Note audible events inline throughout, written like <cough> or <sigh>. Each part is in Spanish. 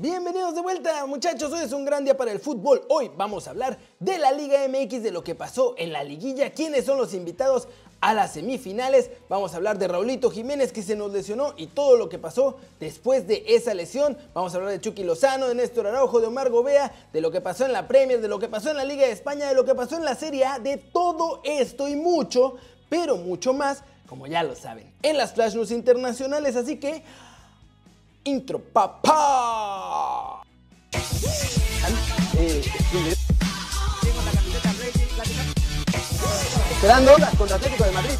Bienvenidos de vuelta muchachos, hoy es un gran día para el fútbol. Hoy vamos a hablar de la Liga MX, de lo que pasó en la liguilla, quiénes son los invitados a las semifinales. Vamos a hablar de Raulito Jiménez que se nos lesionó y todo lo que pasó después de esa lesión. Vamos a hablar de Chucky Lozano, de Néstor Araujo, de Omar Gobea, de lo que pasó en la Premier, de lo que pasó en la Liga de España, de lo que pasó en la Serie A, de todo esto y mucho, pero mucho más, como ya lo saben, en las Flash News internacionales. Así que intro, papá. Esperando contra Atlético de Madrid.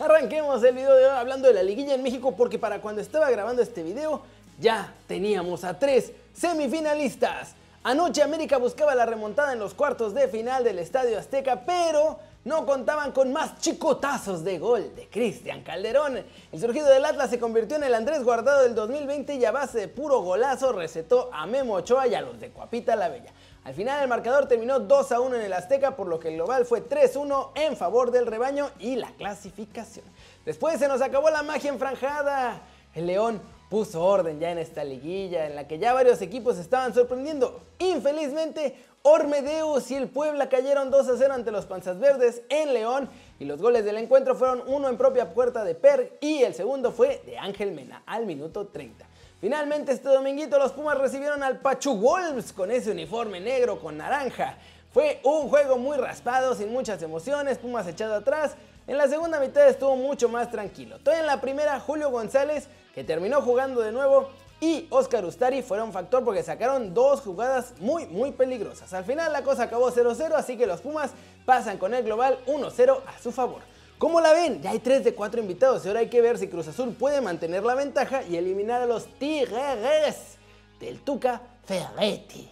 Arranquemos el video de hoy hablando de la liguilla en México porque para cuando estaba grabando este video ya teníamos a tres semifinalistas. Anoche América buscaba la remontada en los cuartos de final del Estadio Azteca, pero no contaban con más chicotazos de gol de Cristian Calderón. El surgido del Atlas se convirtió en el Andrés Guardado del 2020 y a base de puro golazo recetó a Memo Ochoa y a los de Cuapita la Bella. Al final el marcador terminó 2 a 1 en el Azteca, por lo que el global fue 3-1 en favor del rebaño y la clasificación. Después se nos acabó la magia enfranjada. El León puso orden ya en esta liguilla en la que ya varios equipos estaban sorprendiendo. Infelizmente, Ormedeus y el Puebla cayeron 2 a 0 ante los Panzas Verdes en León y los goles del encuentro fueron uno en propia puerta de Per y el segundo fue de Ángel Mena al minuto 30. Finalmente este dominguito los Pumas recibieron al Pachu Wolves con ese uniforme negro con naranja. Fue un juego muy raspado, sin muchas emociones, Pumas echado atrás. En la segunda mitad estuvo mucho más tranquilo. Todo en la primera, Julio González, que terminó jugando de nuevo, y Oscar Ustari fueron factor porque sacaron dos jugadas muy muy peligrosas. Al final la cosa acabó 0-0, así que los Pumas pasan con el global 1-0 a su favor. ¿Cómo la ven? Ya hay 3 de 4 invitados y ahora hay que ver si Cruz Azul puede mantener la ventaja y eliminar a los Tigres del Tuca Ferretti.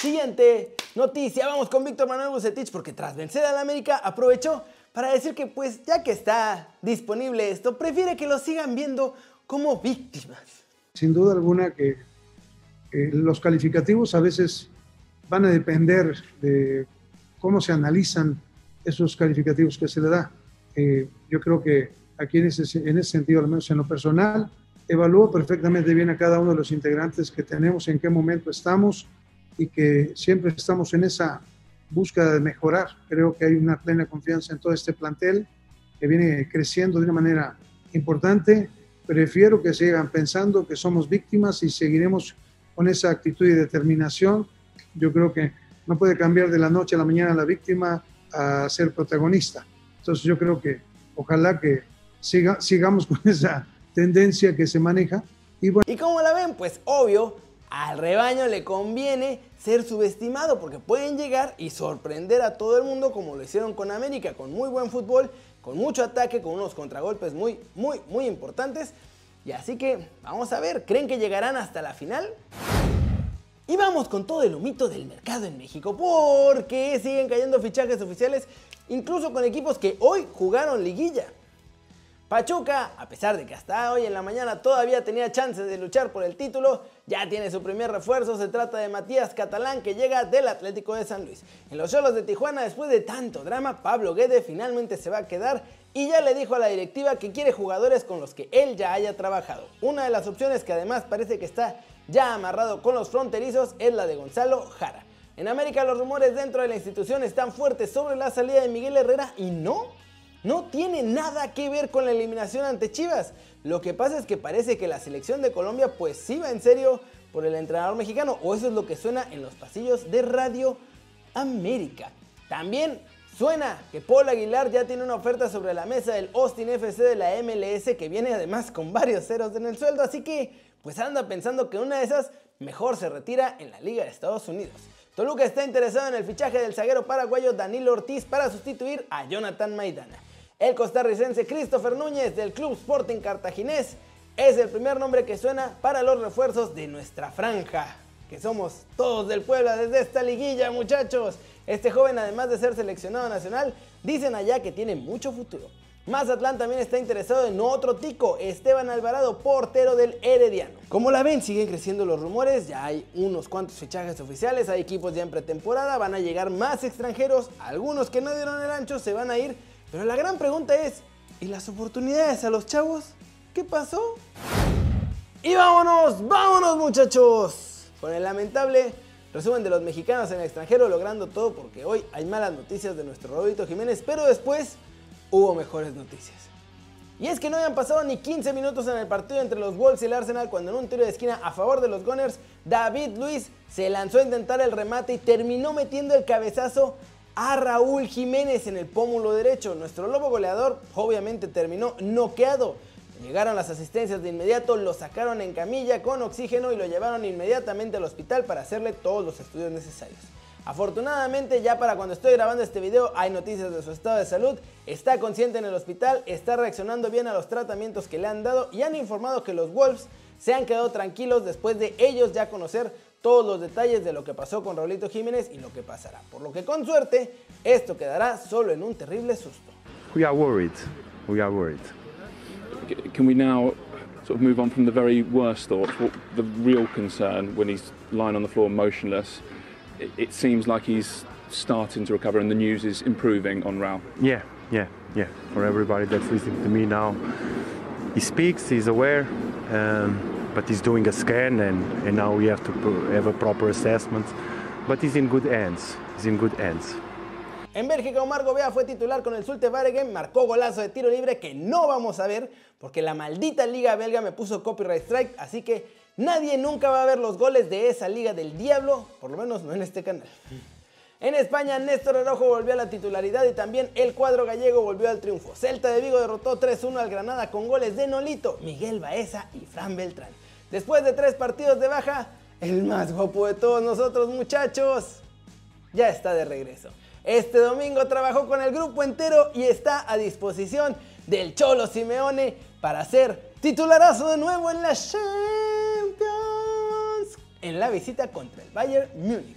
Siguiente noticia, vamos con Víctor Manuel Bucetich porque tras vencer al América aprovechó para decir que pues ya que está disponible esto, prefiere que lo sigan viendo como víctimas. Sin duda alguna que los calificativos a veces van a depender de cómo se analizan esos calificativos que se le da. Eh, yo creo que aquí en ese, en ese sentido, al menos en lo personal, evalúo perfectamente bien a cada uno de los integrantes que tenemos, en qué momento estamos y que siempre estamos en esa búsqueda de mejorar. Creo que hay una plena confianza en todo este plantel que viene creciendo de una manera importante prefiero que sigan pensando que somos víctimas y seguiremos con esa actitud y determinación. Yo creo que no puede cambiar de la noche a la mañana la víctima a ser protagonista. Entonces yo creo que ojalá que siga, sigamos con <laughs> esa tendencia que se maneja. Y, bueno. ¿Y cómo la ven? Pues obvio, al rebaño le conviene ser subestimado porque pueden llegar y sorprender a todo el mundo como lo hicieron con América, con muy buen fútbol con mucho ataque, con unos contragolpes muy, muy, muy importantes. Y así que vamos a ver, ¿creen que llegarán hasta la final? Y vamos con todo el humito del mercado en México, porque siguen cayendo fichajes oficiales, incluso con equipos que hoy jugaron liguilla. Pachuca, a pesar de que hasta hoy en la mañana todavía tenía chances de luchar por el título, ya tiene su primer refuerzo, se trata de Matías Catalán que llega del Atlético de San Luis. En los Cholos de Tijuana, después de tanto drama, Pablo Guede finalmente se va a quedar y ya le dijo a la directiva que quiere jugadores con los que él ya haya trabajado. Una de las opciones que además parece que está ya amarrado con los fronterizos es la de Gonzalo Jara. En América los rumores dentro de la institución están fuertes sobre la salida de Miguel Herrera y no no tiene nada que ver con la eliminación ante Chivas. Lo que pasa es que parece que la selección de Colombia pues sí va en serio por el entrenador mexicano, o eso es lo que suena en los pasillos de Radio América. También suena que Paul Aguilar ya tiene una oferta sobre la mesa del Austin FC de la MLS que viene además con varios ceros en el sueldo, así que pues anda pensando que una de esas mejor se retira en la Liga de Estados Unidos. Toluca está interesado en el fichaje del zaguero paraguayo Danilo Ortiz para sustituir a Jonathan Maidana. El costarricense Christopher Núñez del Club Sporting Cartaginés es el primer nombre que suena para los refuerzos de nuestra franja, que somos todos del Puebla desde esta liguilla, muchachos. Este joven, además de ser seleccionado nacional, dicen allá que tiene mucho futuro. Mazatlán también está interesado en otro tico, Esteban Alvarado, portero del Herediano. Como la ven, siguen creciendo los rumores, ya hay unos cuantos fichajes oficiales, hay equipos ya en pretemporada, van a llegar más extranjeros, algunos que no dieron el ancho se van a ir pero la gran pregunta es, ¿y las oportunidades a los chavos? ¿Qué pasó? Y vámonos, vámonos muchachos. Con el lamentable resumen de los mexicanos en el extranjero logrando todo porque hoy hay malas noticias de nuestro Rodito Jiménez, pero después hubo mejores noticias. Y es que no habían pasado ni 15 minutos en el partido entre los Wolves y el Arsenal cuando en un tiro de esquina a favor de los Gunners, David Luis se lanzó a intentar el remate y terminó metiendo el cabezazo a Raúl Jiménez en el pómulo derecho. Nuestro lobo goleador obviamente terminó noqueado. Llegaron las asistencias de inmediato, lo sacaron en camilla con oxígeno y lo llevaron inmediatamente al hospital para hacerle todos los estudios necesarios. Afortunadamente ya para cuando estoy grabando este video hay noticias de su estado de salud, está consciente en el hospital, está reaccionando bien a los tratamientos que le han dado y han informado que los Wolves se han quedado tranquilos después de ellos ya conocer todos los detalles de lo que pasó con Raulito Jiménez y lo que pasará. Por lo que con suerte esto quedará solo en un terrible susto. We are worried. We are worried. Can we now sort of move on from the very worst thoughts? The real concern when he's lying on the floor motionless? it, it seems like he's starting to recover and the news is improving on Raul. Yeah, yeah, yeah. For everybody that's listening to me now, he speaks, he's aware, um, but he's doing a scan and, and now we have to have a proper assessment. But he's in good hands. He's in good hands. En Bélgica, Omar Gobea fue titular con el Zulte Waregem, marcó golazo de tiro libre que no vamos a ver porque la maldita liga belga me puso copyright strike, así que Nadie nunca va a ver los goles de esa liga del diablo, por lo menos no en este canal. En España, Néstor Arojo volvió a la titularidad y también el cuadro gallego volvió al triunfo. Celta de Vigo derrotó 3-1 al Granada con goles de Nolito, Miguel Baeza y Fran Beltrán. Después de tres partidos de baja, el más guapo de todos nosotros muchachos, ya está de regreso. Este domingo trabajó con el grupo entero y está a disposición del Cholo Simeone para ser titularazo de nuevo en la en la visita contra el Bayern Múnich.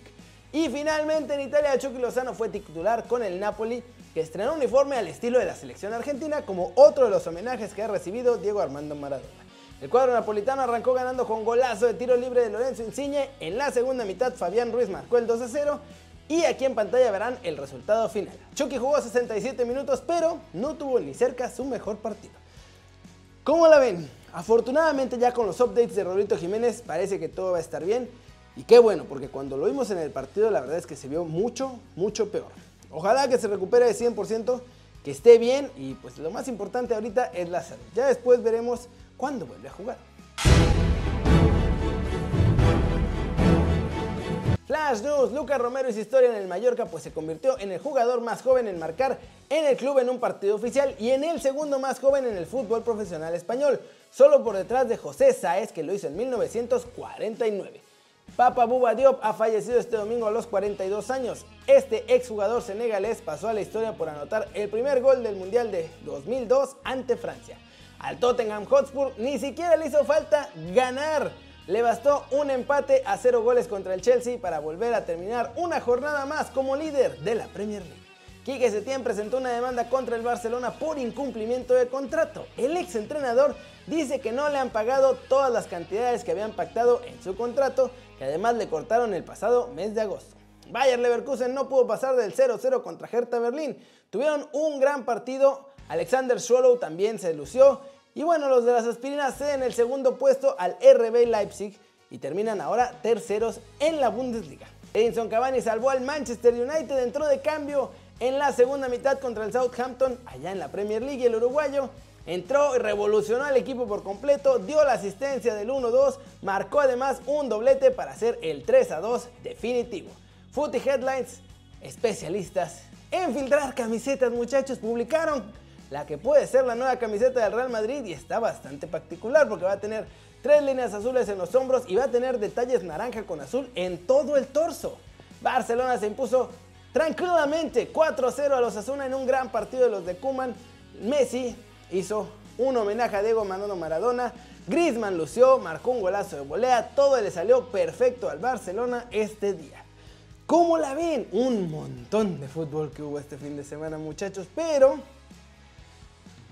Y finalmente en Italia Chucky Lozano fue titular con el Napoli que estrenó uniforme al estilo de la selección argentina como otro de los homenajes que ha recibido Diego Armando Maradona. El cuadro napolitano arrancó ganando con golazo de tiro libre de Lorenzo Insigne. En la segunda mitad Fabián Ruiz marcó el 2 a 0 y aquí en pantalla verán el resultado final. Chucky jugó 67 minutos pero no tuvo ni cerca su mejor partido. ¿Cómo la ven? Afortunadamente ya con los updates de Roberto Jiménez parece que todo va a estar bien. Y qué bueno, porque cuando lo vimos en el partido la verdad es que se vio mucho, mucho peor. Ojalá que se recupere de 100%, que esté bien y pues lo más importante ahorita es la salud. Ya después veremos cuándo vuelve a jugar. Flash News, Lucas Romero y su historia en el Mallorca pues se convirtió en el jugador más joven en marcar en el club en un partido oficial y en el segundo más joven en el fútbol profesional español, solo por detrás de José Sáez que lo hizo en 1949. Papa Buba Diop ha fallecido este domingo a los 42 años. Este exjugador senegalés pasó a la historia por anotar el primer gol del Mundial de 2002 ante Francia. Al Tottenham Hotspur ni siquiera le hizo falta ganar le bastó un empate a cero goles contra el Chelsea para volver a terminar una jornada más como líder de la Premier League. Quique Setién presentó una demanda contra el Barcelona por incumplimiento de contrato. El ex entrenador dice que no le han pagado todas las cantidades que habían pactado en su contrato, que además le cortaron el pasado mes de agosto. Bayer Leverkusen no pudo pasar del 0-0 contra Hertha Berlín. Tuvieron un gran partido. Alexander Swallow también se lució y bueno, los de las aspirinas ceden el segundo puesto al RB Leipzig y terminan ahora terceros en la Bundesliga. Edinson Cavani salvó al Manchester United, entró de cambio en la segunda mitad contra el Southampton, allá en la Premier League, el uruguayo entró y revolucionó al equipo por completo, dio la asistencia del 1-2, marcó además un doblete para hacer el 3-2 definitivo. Footy Headlines, especialistas en filtrar camisetas muchachos, publicaron la que puede ser la nueva camiseta del Real Madrid y está bastante particular porque va a tener tres líneas azules en los hombros y va a tener detalles naranja con azul en todo el torso. Barcelona se impuso tranquilamente 4-0 a los Asuna en un gran partido de los de Kuman. Messi hizo un homenaje a Diego Manolo Maradona. Griezmann lució, marcó un golazo de volea, todo le salió perfecto al Barcelona este día. ¿Cómo la ven? Un montón de fútbol que hubo este fin de semana, muchachos, pero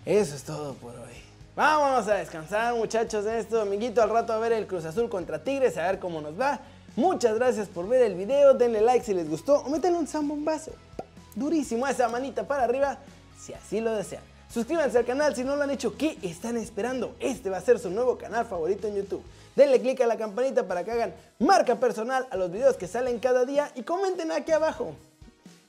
eso es todo por hoy. Vámonos a descansar muchachos de esto dominguito al rato a ver el Cruz Azul contra Tigres, a ver cómo nos va. Muchas gracias por ver el video, denle like si les gustó o métanle un zambombazo durísimo a esa manita para arriba si así lo desean. Suscríbanse al canal si no lo han hecho. ¿Qué están esperando? Este va a ser su nuevo canal favorito en YouTube. Denle click a la campanita para que hagan marca personal a los videos que salen cada día y comenten aquí abajo.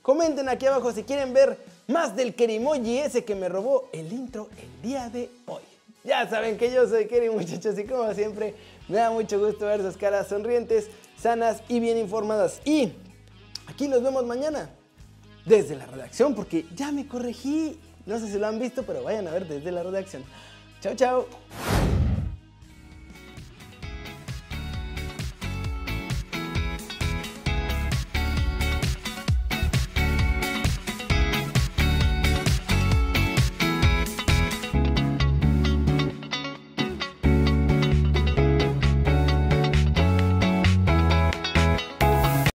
Comenten aquí abajo si quieren ver más del Kerimoji ese que me robó el intro el día de hoy. Ya saben que yo soy Keri muchachos y como siempre me da mucho gusto ver sus caras sonrientes, sanas y bien informadas. Y aquí nos vemos mañana desde la redacción porque ya me corregí. No sé si lo han visto, pero vayan a ver desde la redacción. Chao, chao.